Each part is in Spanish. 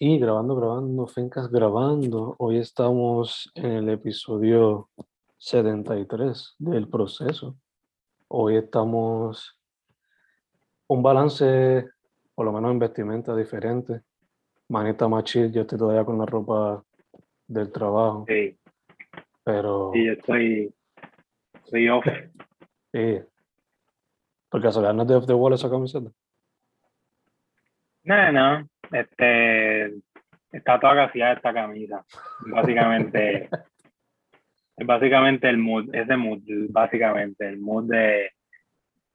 Y grabando, grabando, Fencas grabando. Hoy estamos en el episodio 73 del proceso. Hoy estamos un balance, por lo menos en vestimenta diferente. Manita más chill, yo estoy todavía con la ropa del trabajo. Sí, Pero sí, yo estoy, estoy off. sí. Por casualidad no es de Off the Wall esa camiseta. No, no, este, está toda gaseada esta camisa. Básicamente, es básicamente el mood, es de mood, básicamente, el mood de,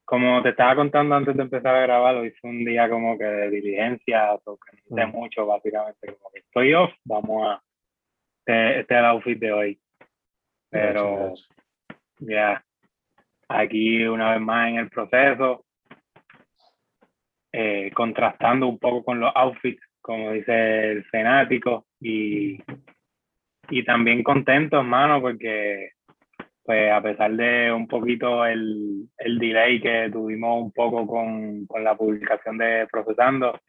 como te estaba contando antes de empezar a grabar, hoy fue un día como que de diligencia, o que no Mm. mucho, básicamente, como que estoy off, vamos a, este, este es el outfit de hoy. Pero, ya, aquí una vez más en el proceso, eh, contrastando un poco con los outfits, como dice el fanático, y, y también contento, hermano, porque pues a pesar de un poquito el, el delay que tuvimos un poco con, con la publicación de Procesando,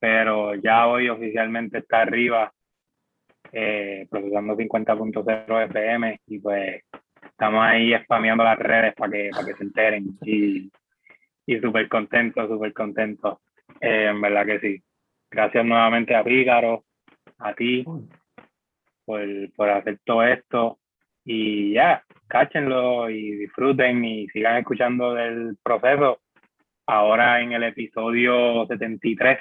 pero ya hoy oficialmente está arriba, eh, Procesando 50.0 FM, y pues estamos ahí spameando las redes para que, para que se enteren. Y, y súper contento, súper contento. Eh, en verdad que sí. Gracias nuevamente a Pícaro, a ti, por, por hacer todo esto. Y ya, cáchenlo y disfruten y sigan escuchando del proceso. Ahora en el episodio 73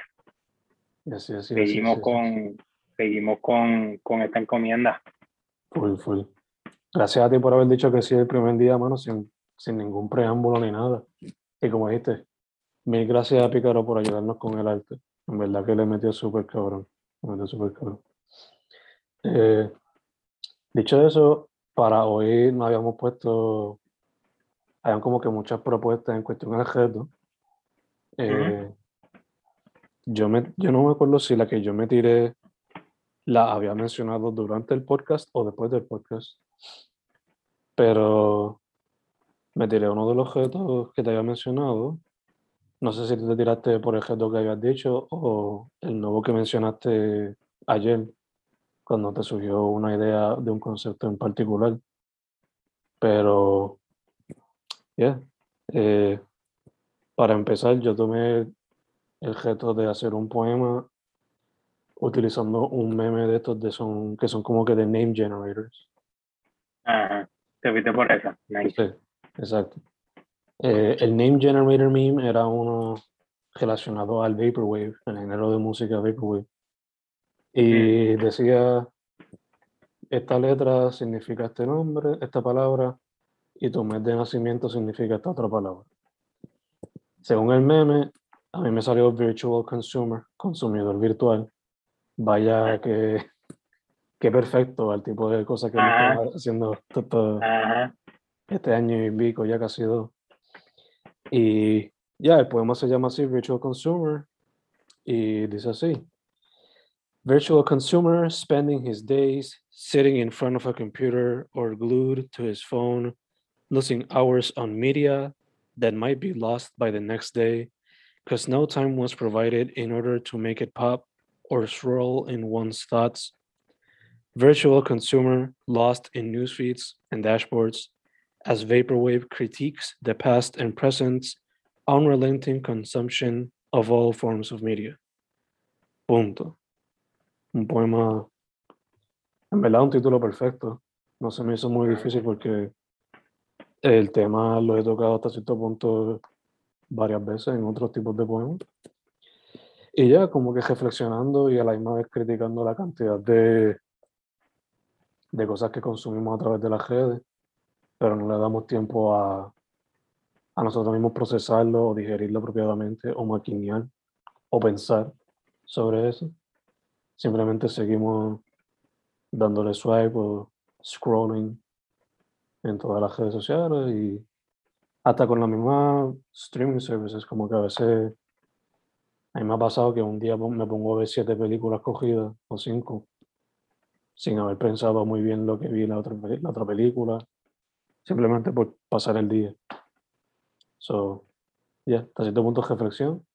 Y así, así, así, seguimos con seguimos con, con esta encomienda. Full, full. Gracias a ti por haber dicho que sí el primer día, mano, sin, sin ningún preámbulo ni nada. Y como dijiste, mil gracias a Pícaro por ayudarnos con el arte. En verdad que le metió súper cabrón. Le metió súper cabrón. Eh, dicho eso, para hoy nos habíamos puesto, habían como que muchas propuestas en cuestión al reto. Eh, yo, me, yo no me acuerdo si la que yo me tiré la había mencionado durante el podcast o después del podcast. Pero me tiré uno de los objetos que te había mencionado. No sé si te tiraste por el objeto que habías dicho o el nuevo que mencionaste ayer, cuando te surgió una idea de un concepto en particular. Pero, yeah. eh, para empezar, yo tomé el reto de hacer un poema utilizando un meme de estos de son, que son como que de name generators. Ajá. Te fuiste por esa. Nice. Sí, exacto. Eh, el name generator meme era uno relacionado al Vaporwave, el género de música Vaporwave. Y decía, esta letra significa este nombre, esta palabra, y tu mes de nacimiento significa esta otra palabra. Según el meme, a mí me salió Virtual Consumer, consumidor virtual. Vaya que, que perfecto al tipo de cosas que estado haciendo Ajá. Este año y pico, ya casi dos. Y ya, el poema se llama así, Virtual Consumer, y dice así. Virtual consumer spending his days sitting in front of a computer or glued to his phone, losing hours on media that might be lost by the next day because no time was provided in order to make it pop or swirl in one's thoughts. Virtual consumer lost in newsfeeds and dashboards as Vaporwave critiques the past and present unrelenting consumption of all forms of media. Punto. Un poema, en verdad, un título perfecto. No se me hizo muy difícil porque el tema lo he tocado hasta cierto punto varias veces en otros tipos de poemas. Y ya, como que reflexionando y a la misma vez criticando la cantidad de, de cosas que consumimos a través de las redes pero no le damos tiempo a, a nosotros mismos procesarlo o digerirlo apropiadamente o maquinear o pensar sobre eso. Simplemente seguimos dándole swipe o scrolling en todas las redes sociales y hasta con la misma streaming services, como que a veces a mí me ha pasado que un día me pongo a ver siete películas cogidas o cinco sin haber pensado muy bien lo que vi en la otra, la otra película simplemente por pasar el día. So, ya, hasta cierto punto reflexión,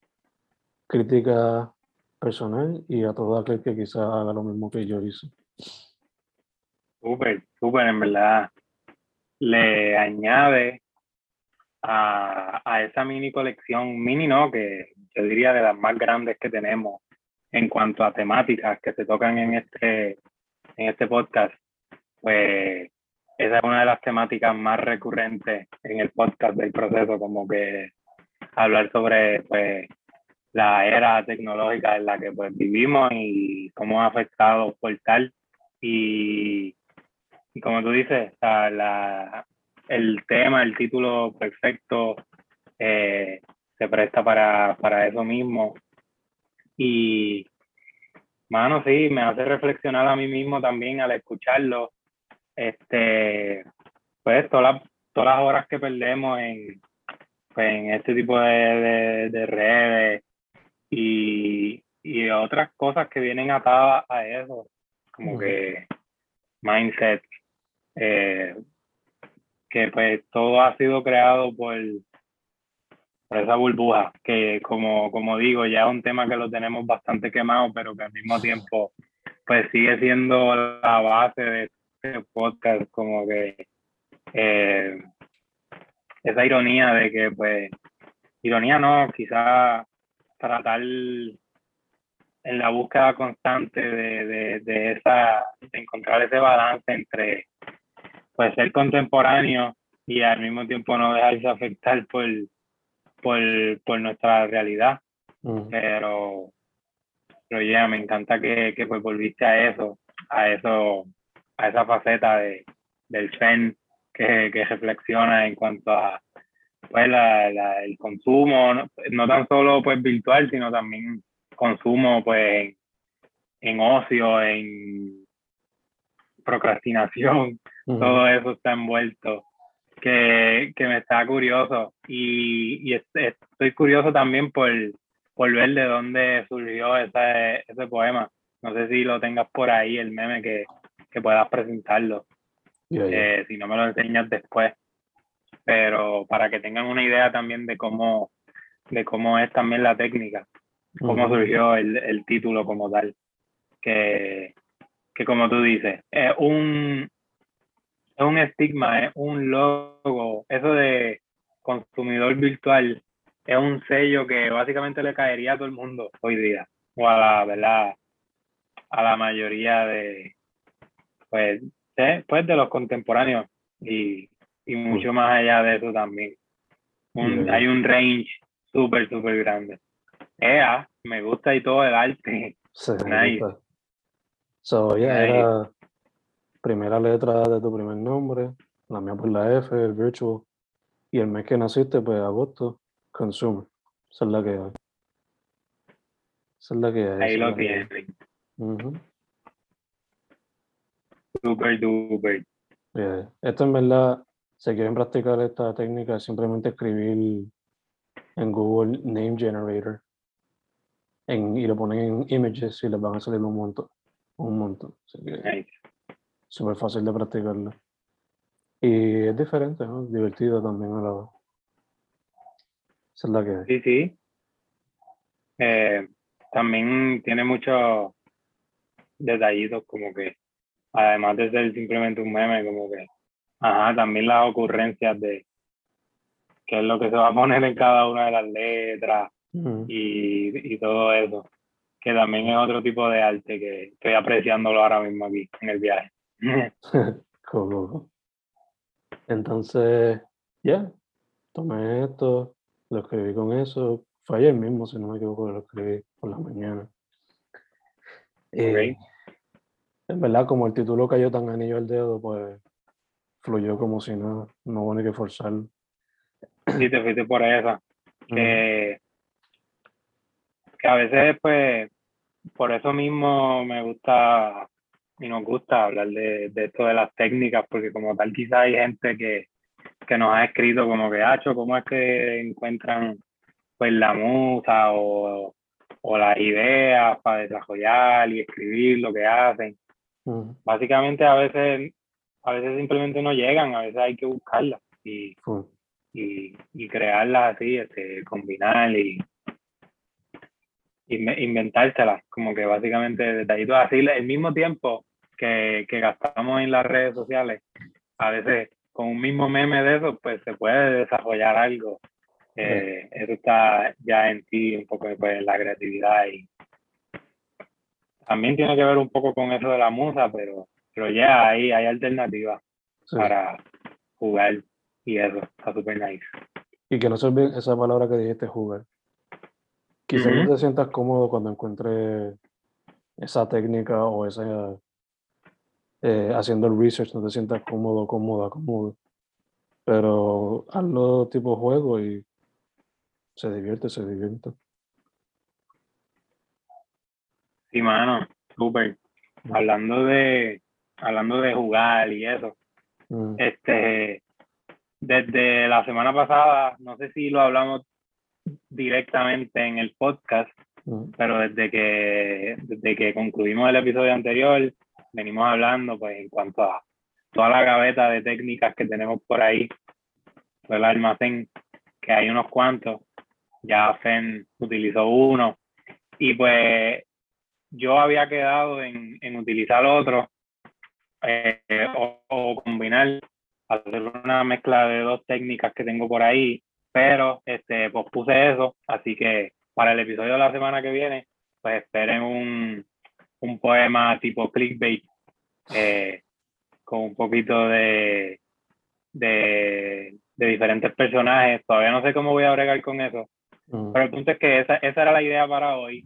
crítica personal y a todo aquel que quizás haga lo mismo que yo hice. Súper, súper, en verdad. Le añade a, a, esa mini colección, mini no, que yo diría de las más grandes que tenemos en cuanto a temáticas que se tocan en este, en este podcast, pues esa es una de las temáticas más recurrentes en el podcast del proceso, como que hablar sobre pues, la era tecnológica en la que pues, vivimos y cómo ha afectado Portal. Y, y como tú dices, la, el tema, el título perfecto eh, se presta para, para eso mismo. Y, mano, sí, me hace reflexionar a mí mismo también al escucharlo. Este, pues todas las, todas las horas que perdemos en, pues, en este tipo de, de, redes y, y, otras cosas que vienen atadas a eso, como que mindset, eh, que pues todo ha sido creado por, por esa burbuja, que como, como digo, ya es un tema que lo tenemos bastante quemado, pero que al mismo tiempo pues sigue siendo la base de este podcast, como que eh, esa ironía de que pues, ironía no, quizá tratar en la búsqueda constante de, de, de, esa, de encontrar ese balance entre pues ser contemporáneo y al mismo tiempo no dejarse afectar por, por, por nuestra realidad. Pero, pero ya, me encanta que, que pues volviste a eso, a eso, a esa faceta de, del fan que, que reflexiona en cuanto a pues, la, la, el consumo, no, no, tan solo pues virtual, sino también consumo pues en, en ocio, en procrastinación, todo eso está envuelto, que, que me está curioso. Y, y estoy curioso también por, por ver de dónde surgió ese, ese poema. No sé si lo tengas por ahí, el meme, que, que puedas presentarlo. Eh, si no me lo enseñas después. Pero para que tengan una idea también de cómo, de cómo es también la técnica, cómo surgió el, el título como tal. Que, que como tú dices, es un, es un estigma, es un logo, eso de consumidor virtual es un sello que básicamente le caería a todo el mundo hoy día, o a la, ¿verdad? A la mayoría de, pues, pues de los contemporáneos y, y mucho más allá de eso también. Hay un range súper, súper grande. Ea, me gusta y todo el arte. nice. So, yeah, era primera letra de tu primer nombre, la mía por la F, el virtual, y el mes que naciste, pues agosto, consumer. Esa es la que hay. Esa es la que hay. Ahí lo tienes. Super duper. Esto en verdad, si quieren practicar esta técnica, simplemente escribir en Google Name Generator en, y lo ponen en images y les van a salir un montón un montón. Así que súper fácil de practicarlo. Y es diferente, ¿no? Divertido también a la. Esa es la que Sí, sí. Eh, también tiene muchos detallitos como que, además de ser simplemente un meme, como que, ajá, también las ocurrencias de qué es lo que se va a poner en cada una de las letras y, y todo eso que también es otro tipo de arte que estoy apreciándolo ahora mismo aquí en el viaje. Entonces, ya, tomé esto, lo escribí con eso. Fue ayer mismo, si no me equivoco, lo escribí por la mañana. Eh, en verdad, como el título cayó tan anillo al dedo, pues fluyó como si nada, no hubo ni que forzarlo. Sí, te fuiste por esa. Que, que a veces, pues, por eso mismo me gusta y nos gusta hablar de, de esto de las técnicas, porque como tal quizá hay gente que, que nos ha escrito como que, Hacho, ¿cómo es que encuentran pues la musa o, o las ideas para desarrollar y escribir lo que hacen? Básicamente a veces, a veces simplemente no llegan, a veces hay que buscarlas y, y, y crearlas así, este, combinar y, inventárselas, como que básicamente detallitos así, el mismo tiempo que, que gastamos en las redes sociales, a veces con un mismo meme de eso, pues se puede desarrollar algo. Eh, eso está ya en ti, un poco pues, la creatividad y también tiene que ver un poco con eso de la musa, pero, pero ya ahí hay alternativas para jugar y eso está súper nice. Y que no se olvide esa palabra que dijiste, jugar. Quizás no te sientas cómodo cuando encuentres esa técnica o esa eh, haciendo el research, no te sientas cómodo, cómoda, cómodo. Pero hazlo tipo juego y se divierte, se divierte. Sí, mano, súper. Hablando de, hablando de jugar y eso. Mm. Este, desde la semana pasada, no sé si lo hablamos directamente en el podcast, mm. pero desde que, desde que concluimos el episodio anterior, venimos hablando pues en cuanto a toda la gaveta de técnicas que tenemos por ahí, el almacén, que hay unos cuantos, ya FEN utilizó uno, y pues yo había quedado en, en utilizar otro eh, o, combinar, hacer una mezcla de dos técnicas que tengo por ahí, pero este, pues puse eso, así que para el episodio de la semana que viene, pues esperen un, un poema tipo clickbait eh, con un poquito de, de, de, diferentes personajes. Todavía no sé cómo voy a bregar con eso. Mm. Pero el punto es que esa, esa era la idea para hoy.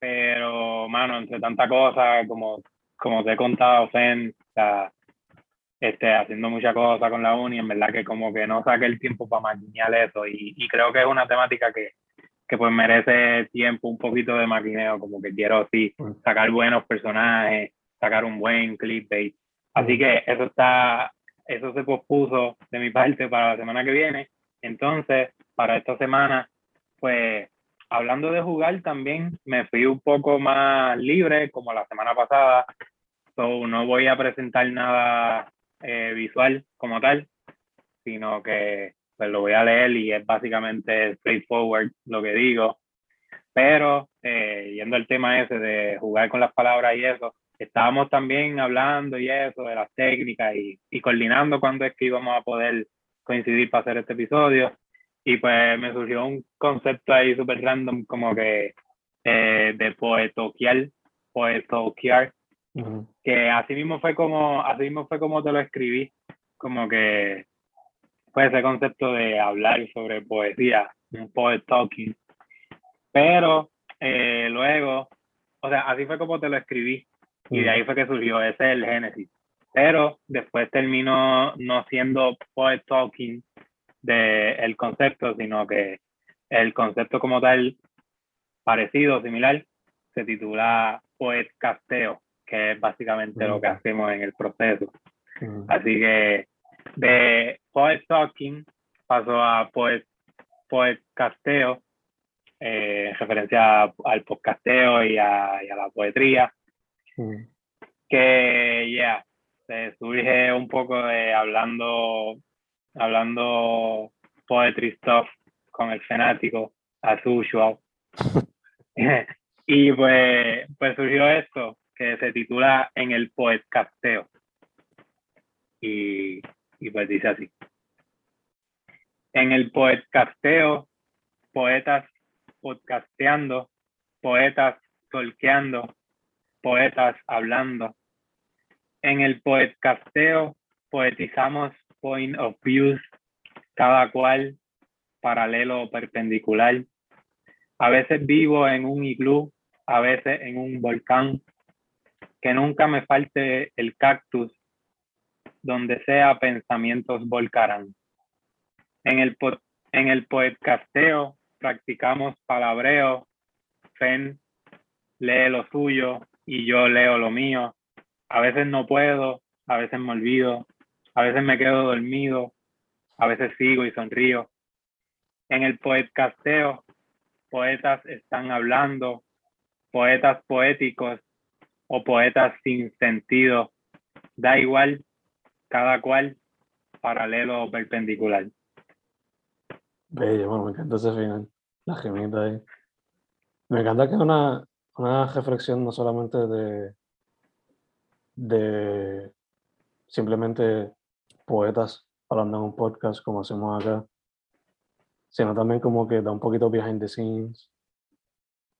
Pero, mano, entre tanta cosa, como, como te he contado, Fen, este, haciendo mucha cosa con la uni, en verdad que como que no saqué el tiempo para maquinear eso. Y, y creo que es una temática que, que pues merece tiempo, un poquito de maquineo, como que quiero sí sacar buenos personajes, sacar un buen clickbait. Así que eso está, eso se pospuso de mi parte para la semana que viene. Entonces, para esta semana, pues hablando de jugar también, me fui un poco más libre como la semana pasada. So, no voy a presentar nada eh, visual como tal, sino que pues lo voy a leer y es básicamente straightforward lo que digo. Pero eh, yendo al tema ese de jugar con las palabras y eso, estábamos también hablando y eso de las técnicas y, y coordinando cuándo es que íbamos a poder coincidir para hacer este episodio. Y pues me surgió un concepto ahí súper random como que eh, de poetoquial, poetoquiar, que así mismo fue como, así mismo fue como te lo escribí, como que fue ese concepto de hablar sobre poesía, un poet talking. Pero eh, luego, o sea, así fue como te lo escribí y de ahí fue que surgió, ese es el génesis. Pero después terminó no siendo poet talking del el concepto, sino que el concepto como tal, parecido, similar, se titula poet casteo, que es básicamente lo que hacemos en el proceso. Así que de Poet Talking pasó a Poet, poet Casteo, eh, en referencia al podcasteo y a, y a la poetría. Mm. Que ya, se surge un poco de hablando, hablando poetry stuff con el fanático, as usual. y pues, pues surgió esto, que se titula En el Poetcasteo. Y y pues dice así. En el poetcasteo, poetas podcasteando, poetas tolqueando, poetas hablando. En el poetcasteo poetizamos point of views, cada cual paralelo o perpendicular. A veces vivo en un iglú, a veces en un volcán. Que nunca me falte el cactus donde sea pensamientos volcarán. En el, en el practicamos palabreo, Fen lee lo suyo y yo leo lo mío. A veces no puedo, a veces me olvido, a veces me quedo dormido, a veces sigo y sonrío. En el poetcasteo, poetas están hablando, poetas poéticos o poetas sin sentido. Da igual cada cual paralelo o perpendicular. Bello, bueno, me encanta ese final. La gemita ahí. Me encanta que es una, una reflexión no solamente de, de simplemente poetas hablando en un podcast como hacemos acá, sino también como que da un poquito behind the scenes.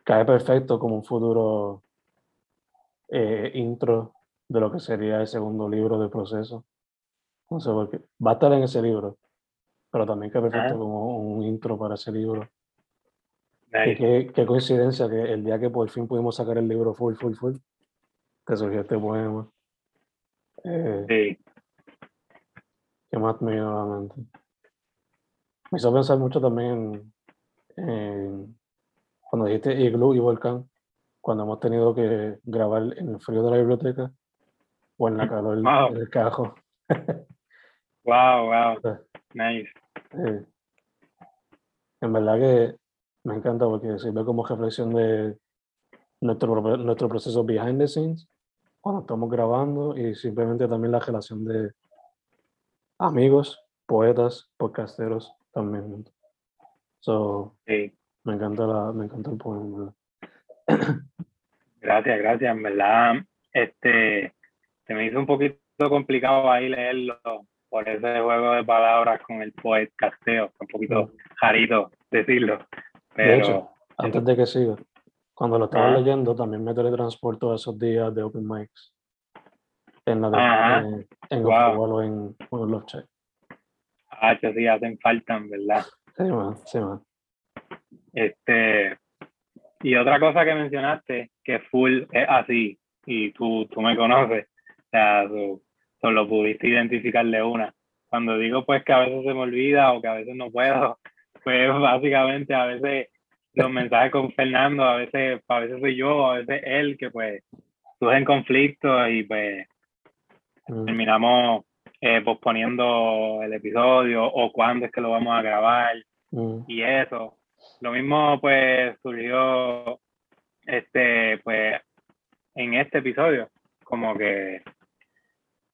Cae perfecto como un futuro eh, intro de lo que sería el segundo libro del proceso. No sé por qué. Va a estar en ese libro, pero también cae perfecto Ajá. como un intro para ese libro. Y Nice. qué, qué coincidencia que el día que por fin pudimos sacar el libro full, full, full, que surgió este poema. Eh, Sí, ¿Qué más me vino a la mente? Me hizo pensar mucho también en, en cuando dijiste iglú y volcán, cuando hemos tenido que grabar en el frío de la biblioteca o en la calor Wow. del cajo. wow, wow, nice. Eh, en verdad que me encanta porque sirve como reflexión de nuestro, nuestro proceso behind the scenes, cuando estamos grabando y simplemente también la relación de amigos, poetas, podcasteros también. So, Sí, me encanta, la, me encanta el poema. gracias, gracias. En verdad, este, se me hizo un poquito complicado ahí leerlo por ese juego de palabras con el podcasteo, un poquito jarito decirlo, pero hecho, Antes de que siga, cuando lo estaba Ajá. leyendo también me teletransporto a esos días de open mics en la de, Ajá. en, en Wow. O en, o en Love Check. ah, que sí hacen falta, verdad. Sí, man, sí, man. Este, y otra cosa que mencionaste, que full es así, y tú, tú me conoces, o sea, tú- tú lo pudiste identificar de una. Cuando digo pues que a veces se me olvida o que a veces no puedo, pues básicamente a veces los mensajes con Fernando, a veces, a veces soy yo, a veces él, que pues surgen conflictos y pues Mm, terminamos eh, posponiendo el episodio o cuándo es que lo vamos a grabar mm, y eso. Lo mismo pues surgió este pues en este episodio, como que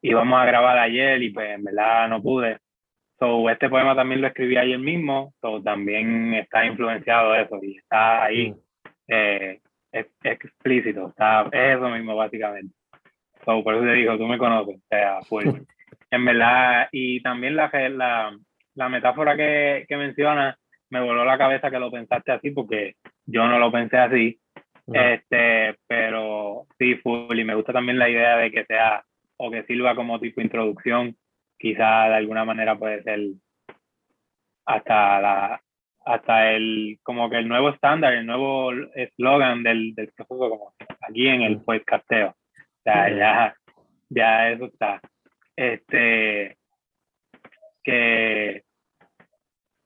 íbamos a grabar ayer y pues en verdad no pude. So, este poema también lo escribí ayer mismo, so, también está influenciado eso y está ahí mm. eh, es, explícito, está es eso mismo básicamente. So, por eso te digo, tú me conoces, o sea, full. en verdad, y también la, la, la metáfora que, que mencionas, me voló la cabeza que lo pensaste así, porque yo no lo pensé así, Mm, este, pero sí, full, y me gusta también la idea de que sea, o que sirva como tipo introducción, quizá de alguna manera puede ser hasta la hasta el como que el nuevo estándar, el nuevo eslogan del, del proceso como aquí en el Mm. podcasteo. Sea, ya, ya eso está. Este que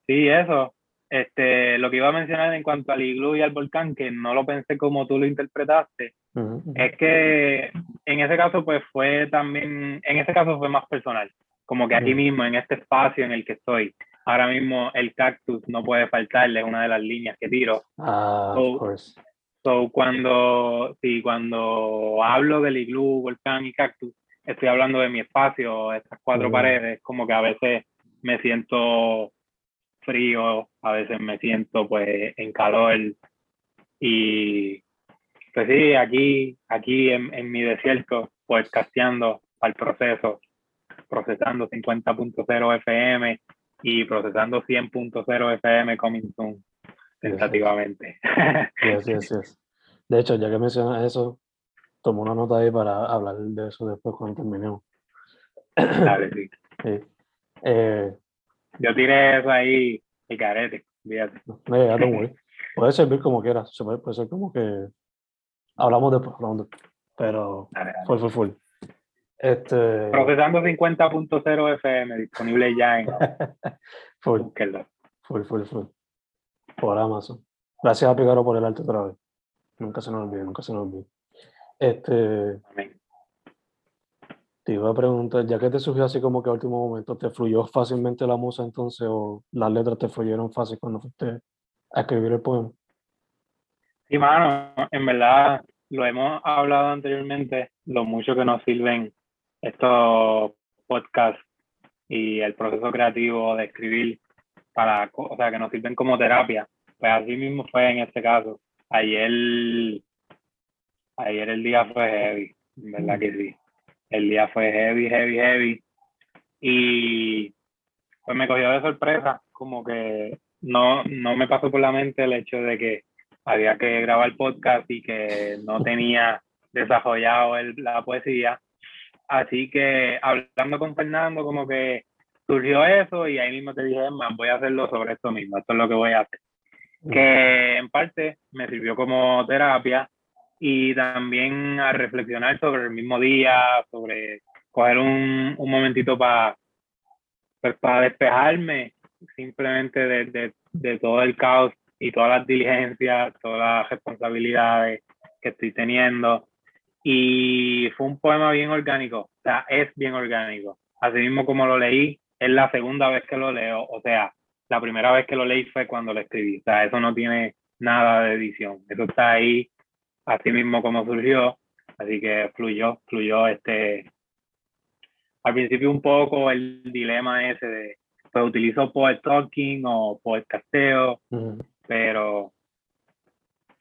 sí, eso. Este, lo que iba a mencionar en cuanto al iglú y al volcán, que no lo pensé como tú lo interpretaste, mm, mm. es que en ese caso pues fue también, en ese caso fue más personal, como que aquí Mm. mismo, en este espacio en el que estoy, ahora mismo el cactus no puede faltarle, es una de las líneas que tiro. Ah, So, of course. So, cuando, sí, cuando hablo del iglú, volcán y cactus, estoy hablando de mi espacio, estas cuatro Mm. paredes, como que a veces me siento frío, a veces me siento pues en calor y pues sí, aquí, aquí en, en mi desierto, pues casteando al proceso, procesando 50.0 FM y procesando 100.0 FM coming soon, tentativamente. Yes, yes, yes. De hecho, ya que mencionas eso, tomo una nota ahí para hablar de eso después cuando terminemos. Dale, sí. Sí. Eh, Yo tiré eso ahí y carete, fíjate. ya, don't worry. Puede servir como quieras. Se puede, puede ser como que hablamos después, después. Pero Dale, dale. full, full, full. Este, Procesando 50.0 FM, disponible ya en full, full, full, full. Por Amazon. Gracias a Pigaro por el arte otra vez. Nunca se nos olvide, nunca se nos olvide. Este, Amén. te iba a preguntar, ya que te surgió así como que a último momento, ¿te fluyó fácilmente la musa entonces o las letras te fluyeron fácil cuando fuiste a escribir el poema? Sí, mano, en verdad lo hemos hablado anteriormente, lo mucho que nos sirven estos podcasts y el proceso creativo de escribir para, o sea, que nos sirven como terapia. Pues así mismo fue en este caso. ayer, ayer el día fue heavy, verdad que sí. El día fue heavy, heavy, heavy. Y pues me cogió de sorpresa, como que no, no me pasó por la mente el hecho de que había que grabar podcast y que no tenía desarrollado el, la poesía. Así que hablando con Fernando, como que surgió eso y ahí mismo te dije, más voy a hacerlo sobre esto mismo, esto es lo que voy a hacer. Que en parte me sirvió como terapia y también a reflexionar sobre el mismo día, sobre coger un, un momentito para pues, para despejarme simplemente de, de, de todo el caos y todas las diligencias, todas las responsabilidades que estoy teniendo. Y fue un poema bien orgánico, o sea, es bien orgánico. Así mismo como lo leí, es la segunda vez que lo leo, o sea, la primera vez que lo leí fue cuando lo escribí, o sea, eso no tiene nada de edición, eso está ahí, así mismo como surgió, así que fluyó, fluyó este, al principio un poco el dilema ese de, pues utilizo Poet Talking o Poet Casteo, pero,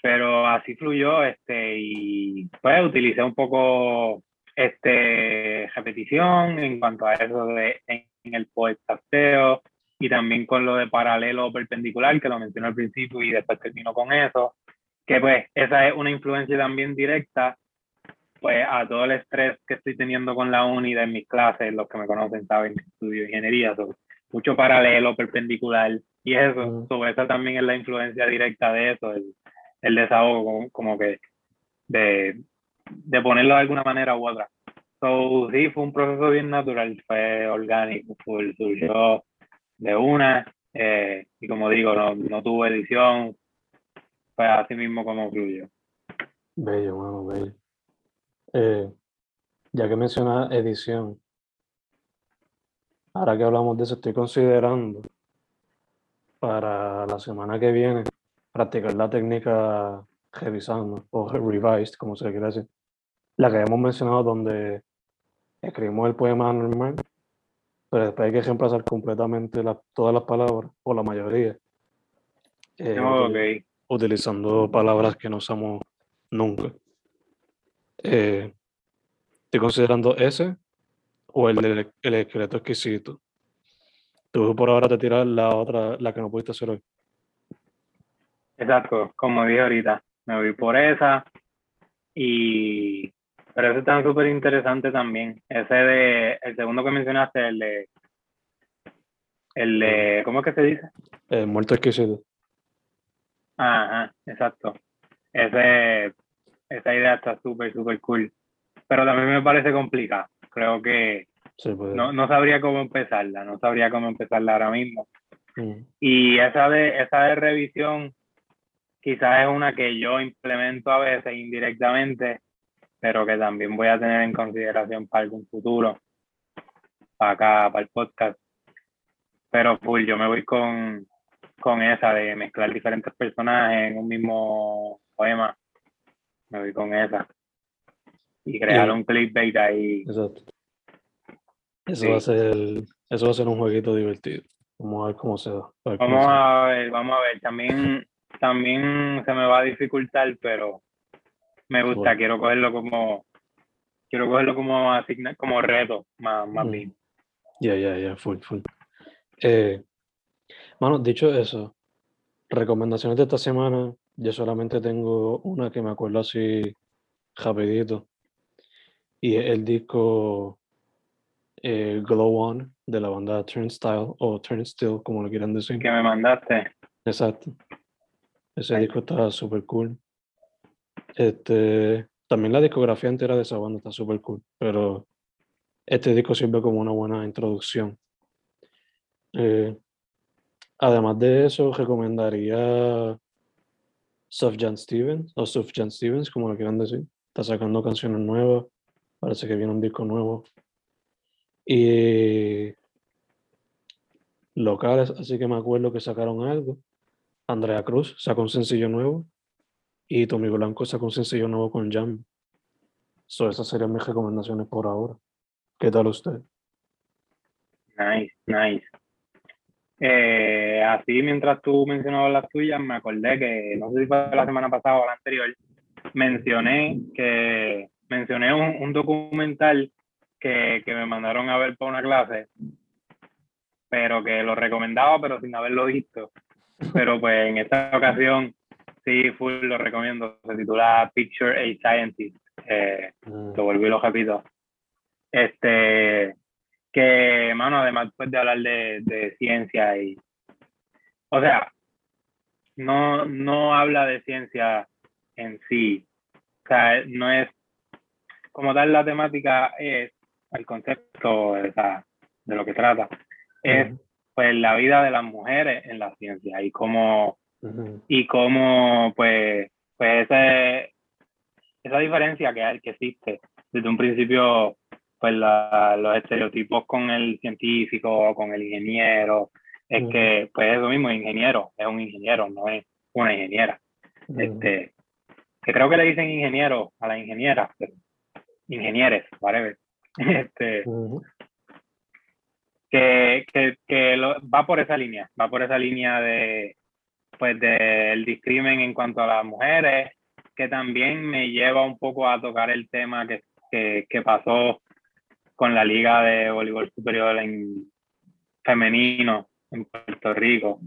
pero así fluyó, este, y pues utilicé un poco este, repetición en cuanto a eso de en, el Poet Casteo y también con lo de paralelo perpendicular que lo mencioné al principio y después termino con eso, que pues esa es una influencia también directa pues a todo el estrés que estoy teniendo con la uni de mis clases, los que me conocen saben que estudio ingeniería, mucho paralelo, perpendicular, y eso, sobre eso también es la influencia directa de eso, el, el desahogo, como, que de, de, ponerlo de alguna manera u otra. So, sí, fue un proceso bien natural, fue orgánico, fue, surgió de una, eh, y como digo, no, no tuvo edición, fue así mismo como fluyó. Bello, bueno, bello. Eh, ya que menciona edición, ahora que hablamos de eso, estoy considerando para la semana que viene practicar la técnica revisando o revised, como se quiere decir, la que hemos mencionado donde escribimos el poema normal, pero después hay que reemplazar completamente todas las palabras, o la mayoría, eh, utilizando palabras que no usamos nunca. Eh, estoy considerando ese o el del el esqueleto exquisito. Tú por ahora te tiras la otra, la que no pudiste hacer hoy. Exacto, como dije ahorita, me voy por esa y pero ese está súper interesante también. Ese de, el segundo que mencionaste, el de, el de, ¿cómo es que se dice? El muerto exquisito. Ajá, exacto. Ese, esa idea está súper, súper cool. Pero también me parece complicada. Creo que pues. no, no, sabría cómo empezarla, no sabría cómo empezarla ahora mismo. Mm. Y esa de, esa de revisión quizás es una que yo implemento a veces indirectamente, pero que también voy a tener en consideración para algún futuro, para acá, para el podcast. Pero full, yo me voy con, con esa de mezclar diferentes personajes en un mismo poema me voy con esa. Y crear un clickbait ahí. Exacto. Eso, va a ser, eso va a ser un jueguito divertido. Vamos a ver cómo se da. Vamos a ver, vamos a ver. También, también se me va a dificultar, pero me gusta. Quiero cogerlo como, quiero cogerlo como asigna, como reto, más, más mm. bien. Ya, ya, ya, full, full. Eh, mano, dicho eso, recomendaciones de esta semana, yo solamente tengo una que me acuerdo así rapidito. Y es el disco eh, Glow On de la banda Turnstile o Turnstile, como lo quieran decir. Que me mandaste. Exacto. Ese disco está súper cool. Este, también la discografía entera de esa banda está súper cool, pero este disco sirve como una buena introducción. Eh, además de eso, recomendaría Sufjan Stevens, o Sufjan Stevens, como lo quieran decir. Está sacando canciones nuevas. Parece que viene un disco nuevo. Y locales, así que me acuerdo que sacaron algo. Andrea Cruz sacó un sencillo nuevo. Y Tommy Blanco sacó un sencillo nuevo con Jam. So, esas serían mis recomendaciones por ahora. ¿Qué tal usted? Nice, nice. Eh, así, mientras tú mencionabas las tuyas, me acordé que, no sé si fue la semana pasada o la anterior, mencioné que mencioné un, documental que, que, me mandaron a ver para una clase, pero que lo recomendaba, pero sin haberlo visto. Pero pues en esta ocasión, sí, full lo recomiendo. Se titula Picture a Scientist. Eh, mm. Lo volví y lo repito. Este, que, mano, además pues, de hablar de, de ciencia y, o sea, no, no habla de ciencia en sí. O sea, no es como tal la temática es el concepto o sea, de lo que trata es pues la vida de las mujeres en la ciencia y cómo y cómo pues pues esa, esa diferencia que hay que existe desde un principio pues los estereotipos con el científico con el ingeniero es que pues es lo mismo ingeniero es un ingeniero no es una ingeniera. Este que creo que le dicen ingeniero a la ingeniera pero ingenieres whatever. Este que, que, que lo, va por esa línea, va por esa línea de pues del discrimen en cuanto a las mujeres, que también me lleva un poco a tocar el tema que, que, que pasó con la Liga de Voleibol Superior en femenino en Puerto Rico,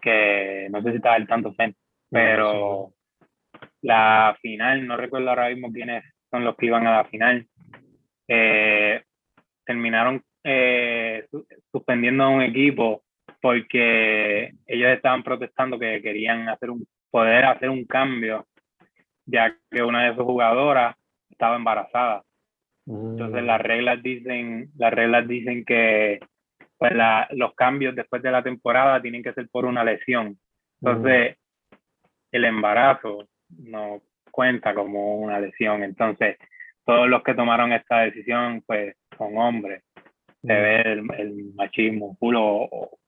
que no sé si está el tanto, pero la final, no recuerdo ahora mismo quiénes son los que iban a la final, eh, terminaron eh, suspendiendo a un equipo porque ellos estaban protestando que querían hacer un, poder hacer un cambio, ya que una de sus jugadoras estaba embarazada. Entonces las mm. reglas dicen, las reglas dicen que pues la, los cambios después de la temporada tienen que ser por una lesión. Entonces, el embarazo no cuenta como una lesión. Entonces, todos los que tomaron esta decisión, pues, son hombres de ver el, machismo o,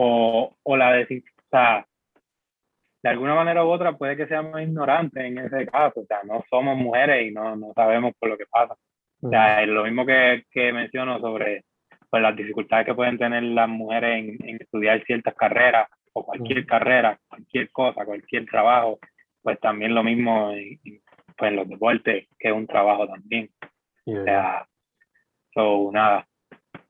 o, o, la de, de alguna manera u otra puede que seamos ignorantes en ese caso, o sea, no somos mujeres y no, no sabemos por lo que pasa. O sea, es lo mismo que, que menciono sobre pues, las dificultades que pueden tener las mujeres en, en estudiar ciertas carreras o cualquier carrera, cualquier cosa, cualquier trabajo, pues también lo mismo en, pues, en los deportes, que es un trabajo también. O sea, so, nada,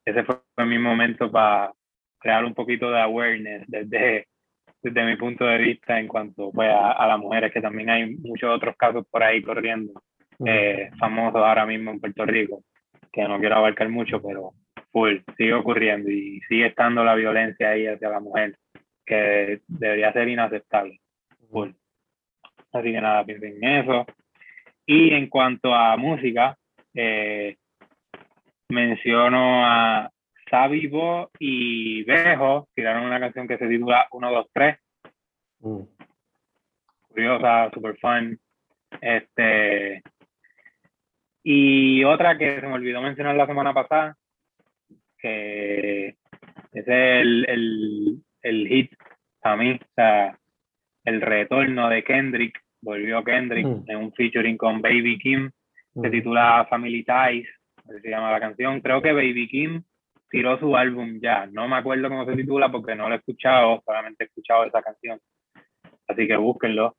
ese fue mi momento para crear un poquito de awareness desde, desde mi punto de vista en cuanto pues, a, las mujeres, que también hay muchos otros casos por ahí corriendo, eh, famosos ahora mismo en Puerto Rico, que no quiero abarcar mucho, pero full, sigue ocurriendo y sigue estando la violencia ahí hacia la mujer, que debería ser inaceptable. Full. Así que nada, piensen en eso. Y en cuanto a música, eh, menciono a Sabibo y Bejo, tiraron una canción que se titula 1, 2, 3. Curiosa, super fun. Este, y otra que se me olvidó mencionar la semana pasada, que es el, el, el hit a mí, o sea, el retorno de Kendrick, volvió Kendrick mm. en un featuring con Baby Kim, se mm. titula Family Ties se llama la canción. Creo que Baby Kim tiró su álbum ya. No me acuerdo cómo se titula porque no lo he escuchado, solamente he escuchado esa canción. Así que búsquenlo.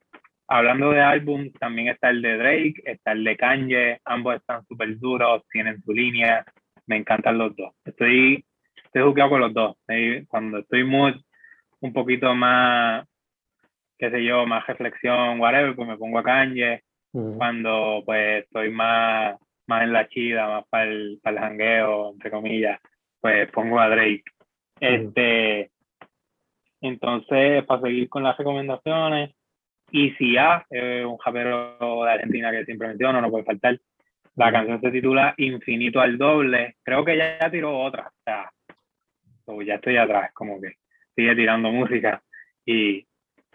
Hablando de álbum, también está el de Drake, está el de Kanye. Ambos están súper duros, tienen su línea. Me encantan los dos. Estoy, estoy jugado con los dos. Cuando estoy muy, un poquito más, qué sé yo, más reflexión, whatever, pues me pongo a Kanye. Cuando pues estoy más más en la chida, más para el, para el jangueo, entre comillas, pues pongo a Drake. Este, entonces, para seguir con las recomendaciones, ICA, eh, un japero de Argentina que siempre menciono, no puede faltar. La canción se titula Infinito al doble. Creo que ya tiró otra. O sea, ya estoy atrás, como que sigue tirando música y,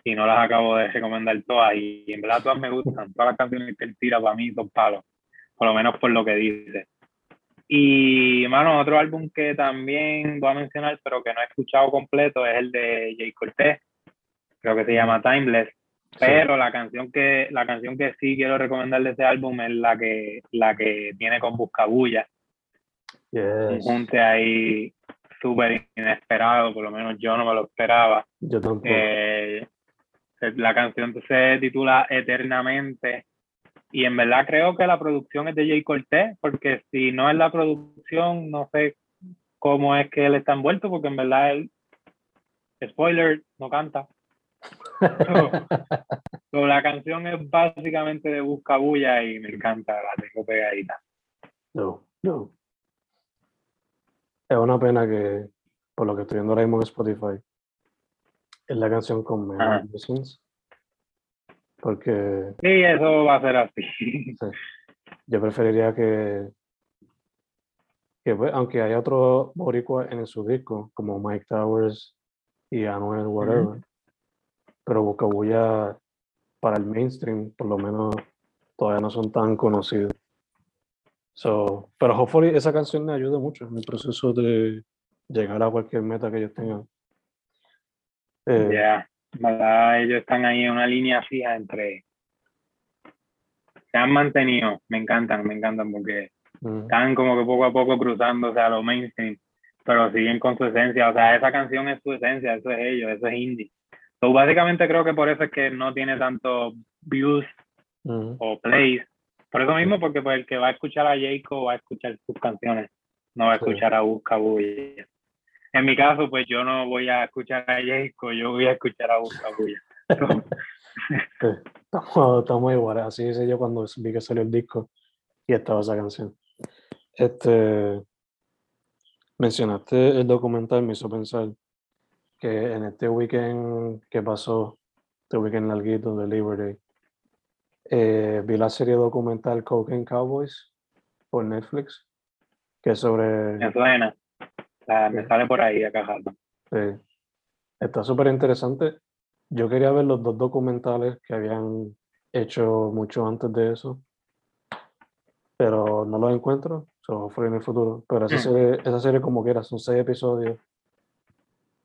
y no las acabo de recomendar todas. Y en verdad todas me gustan. Todas las canciones que él tira para mí son palos por lo menos por lo que dice. Y, mano, otro álbum que también voy a mencionar, pero que no he escuchado completo, es el de Jay Cortez, creo que se llama Timeless. Pero la canción que la canción que sí quiero recomendar de ese álbum es la que la que tiene con Buscabulla. Yes. Un junte ahí súper inesperado, por lo menos yo no me lo esperaba. Yo tampoco. Eh, la canción se titula Eternamente y en verdad creo que la producción es de Jay Cortés, porque si no es la producción, no sé cómo es que él está envuelto, porque en verdad él, spoiler, no canta. la canción es básicamente de Busca Bulla y me encanta, la tengo pegadita. No, no. Es una pena que, por lo que estoy viendo ahora mismo en Spotify, es la canción con menos. Porque. Sí, eso va a ser así. Yo preferiría que. que pues, aunque haya otro boricua en su disco, como Mike Towers y Anuel, whatever. Pero Bocabulla para el mainstream, por lo menos, todavía no son tan conocidos. So, pero hopefully esa canción me ayuda mucho en el proceso de llegar a cualquier meta que ellos tengan. Eh, ellos están ahí en una línea fija entre. Se han mantenido, me encantan, me encantan porque están como que poco a poco cruzándose a lo mainstream, pero siguen con su esencia. O sea, esa canción es su esencia, eso es ellos, eso es indie. So, básicamente creo que por eso es que no tiene tanto views o plays. Por eso mismo, porque pues, el que va a escuchar a Jacob va a escuchar sus canciones, no va a escuchar a Busca Bulla. En mi caso, pues yo no voy a escuchar a Jacob, yo voy a escuchar a Busca Bulla. estamos, estamos iguales, así hice yo cuando vi que salió el disco y estaba esa canción. Este, mencionaste el documental, me hizo pensar que en este weekend que pasó, este weekend larguito de Labor Day, eh, vi la serie documental Cocaine Cowboys por Netflix, que es sobre... Me suena, me sale por ahí acá. Sí. Está súper interesante. Yo quería ver los dos documentales que habían hecho mucho antes de eso, pero no los encuentro, so fue en el futuro. Pero esa, mm. serie, esa serie como que era, son seis episodios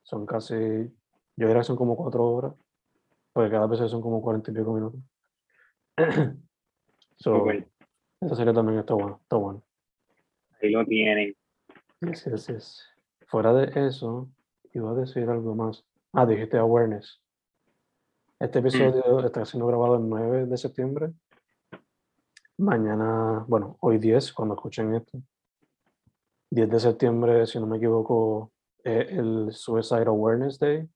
son casi, yo diría que son como cuatro horas, porque cada vez son como cuarenta y pico minutos. so, Esa serie también está buena, está buena. Ahí lo tienen. Sí. Fuera de eso, iba a decir algo más. Ah, dijiste awareness. Este mm. episodio está siendo grabado el 9 de septiembre. Mañana, bueno, hoy 10, cuando escuchen esto. 10 de septiembre, si no me equivoco, el Suicide Awareness Day.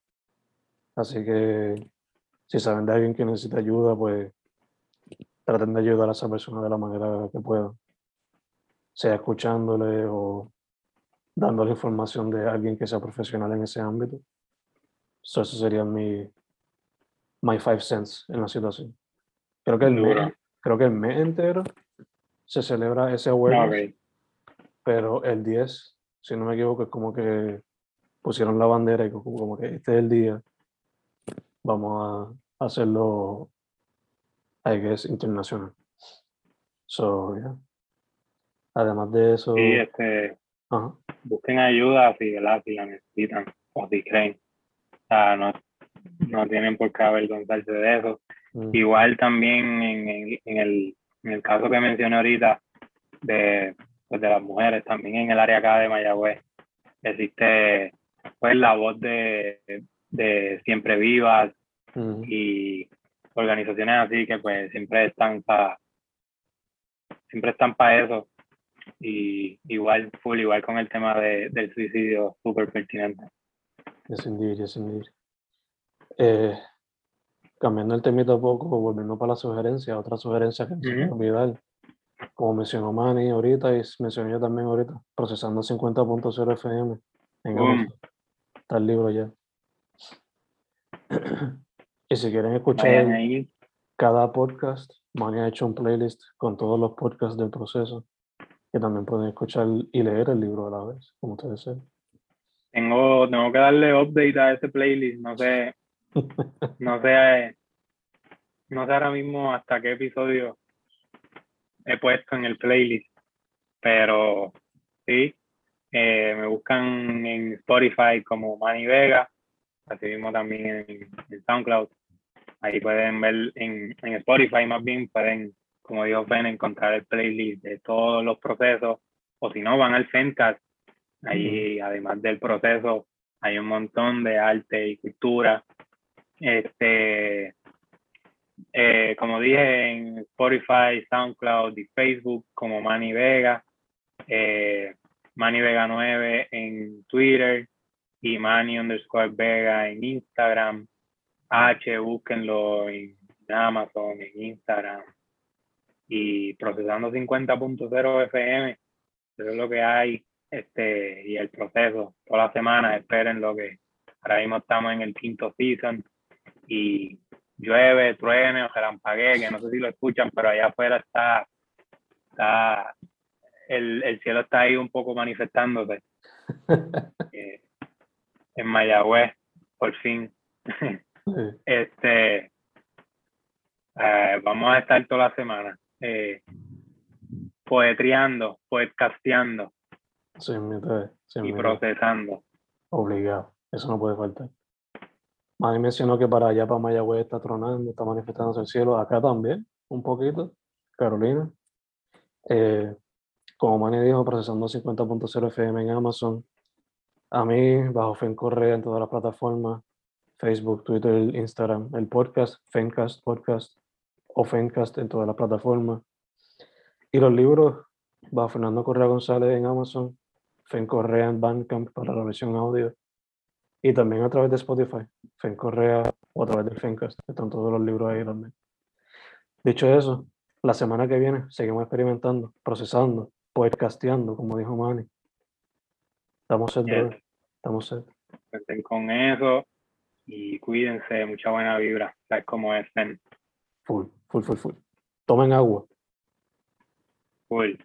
Así que si saben de alguien que necesita ayuda, pues traten de ayudar a esa persona de la manera que puedan. Sea escuchándole o dándole información de alguien que sea profesional en ese ámbito. eso sería mi my five cents en la situación. Creo que el, mes, creo que el mes entero se celebra ese awareness, pero el 10, si no me equivoco, es como que pusieron la bandera y como que este es el día, vamos a hacerlo, I guess, internacional. So, yeah. Además de eso... Sí, este, busquen ayuda si, si la necesitan o si creen. O sea, no, no tienen por qué avergonzarse de eso. Mm. Igual también en, en, el, en el caso que mencioné ahorita de, pues de las mujeres, también en el área acá de Mayagüez existe pues la voz de, de Siempre Vivas y organizaciones así que pues siempre están para siempre están para eso y igual full igual con el tema de, del suicidio súper pertinente. Yes indeed yes indeed eh, cambiando el temita un poco volviendo para la sugerencia otra sugerencia que me olvidar. Como mencionó Manny ahorita y mencioné yo también ahorita procesando 50.0 FM en Está el libro ya. y si quieren escuchar cada podcast, Mani ha hecho un playlist con todos los podcasts del proceso, que también pueden escuchar y leer el libro a la vez, como ustedes saben. Tengo, tengo que darle update a ese playlist, no sé, no sé, no sé ahora mismo hasta qué episodio he puesto en el playlist, pero sí, eh, me buscan en Spotify como Manny Vega, así mismo también en, SoundCloud. Ahí pueden ver en, en, Spotify más bien, pueden, como dijo Ben, encontrar el playlist de todos los procesos. O si no, van al Fencast Ahí, además del proceso, hay un montón de arte y cultura. Este, eh, como dije, en Spotify, SoundCloud y Facebook, como Manny Vega, eh, Manny Vega 9 en Twitter y Manny underscore Vega en Instagram. H, búsquenlo en Amazon, en Instagram. Y procesando 50.0 FM, eso es lo que hay este, y el proceso. Toda la semana esperen lo que ahora mismo estamos en el quinto season y llueve, truene o relampaguee, que no sé si lo escuchan, pero allá afuera está, está el, el cielo está ahí un poco manifestándose. Eh, en Mayagüez, por fin. este, eh, vamos a estar toda la semana eh, poetriando, poetcasteando y procesando. Obligado, eso no puede faltar. Manny mencionó que para allá, para Mayagüez, está tronando, está manifestándose el cielo. Acá también, un poquito. Carolina. Eh, como Manny dijo, procesando 50.0 FM en Amazon. A mí, bajo Fen Correa en todas las plataformas. Facebook, Twitter, Instagram, el podcast, Fencast Podcast o Fencast en todas las plataformas. Y los libros, bajo Fernando Correa González en Amazon, Fen Correa en Bandcamp para la versión audio y también a través de Spotify, Fen Correa o a través del Fencast, están todos los libros ahí también. Dicho eso, la semana que viene seguimos experimentando, procesando, podcasteando, como dijo Manny. Estamos set, Estamos set. con eso y cuídense, mucha buena vibra, ¿sabes cómo es? Full, full, full, full. Tomen agua. Full.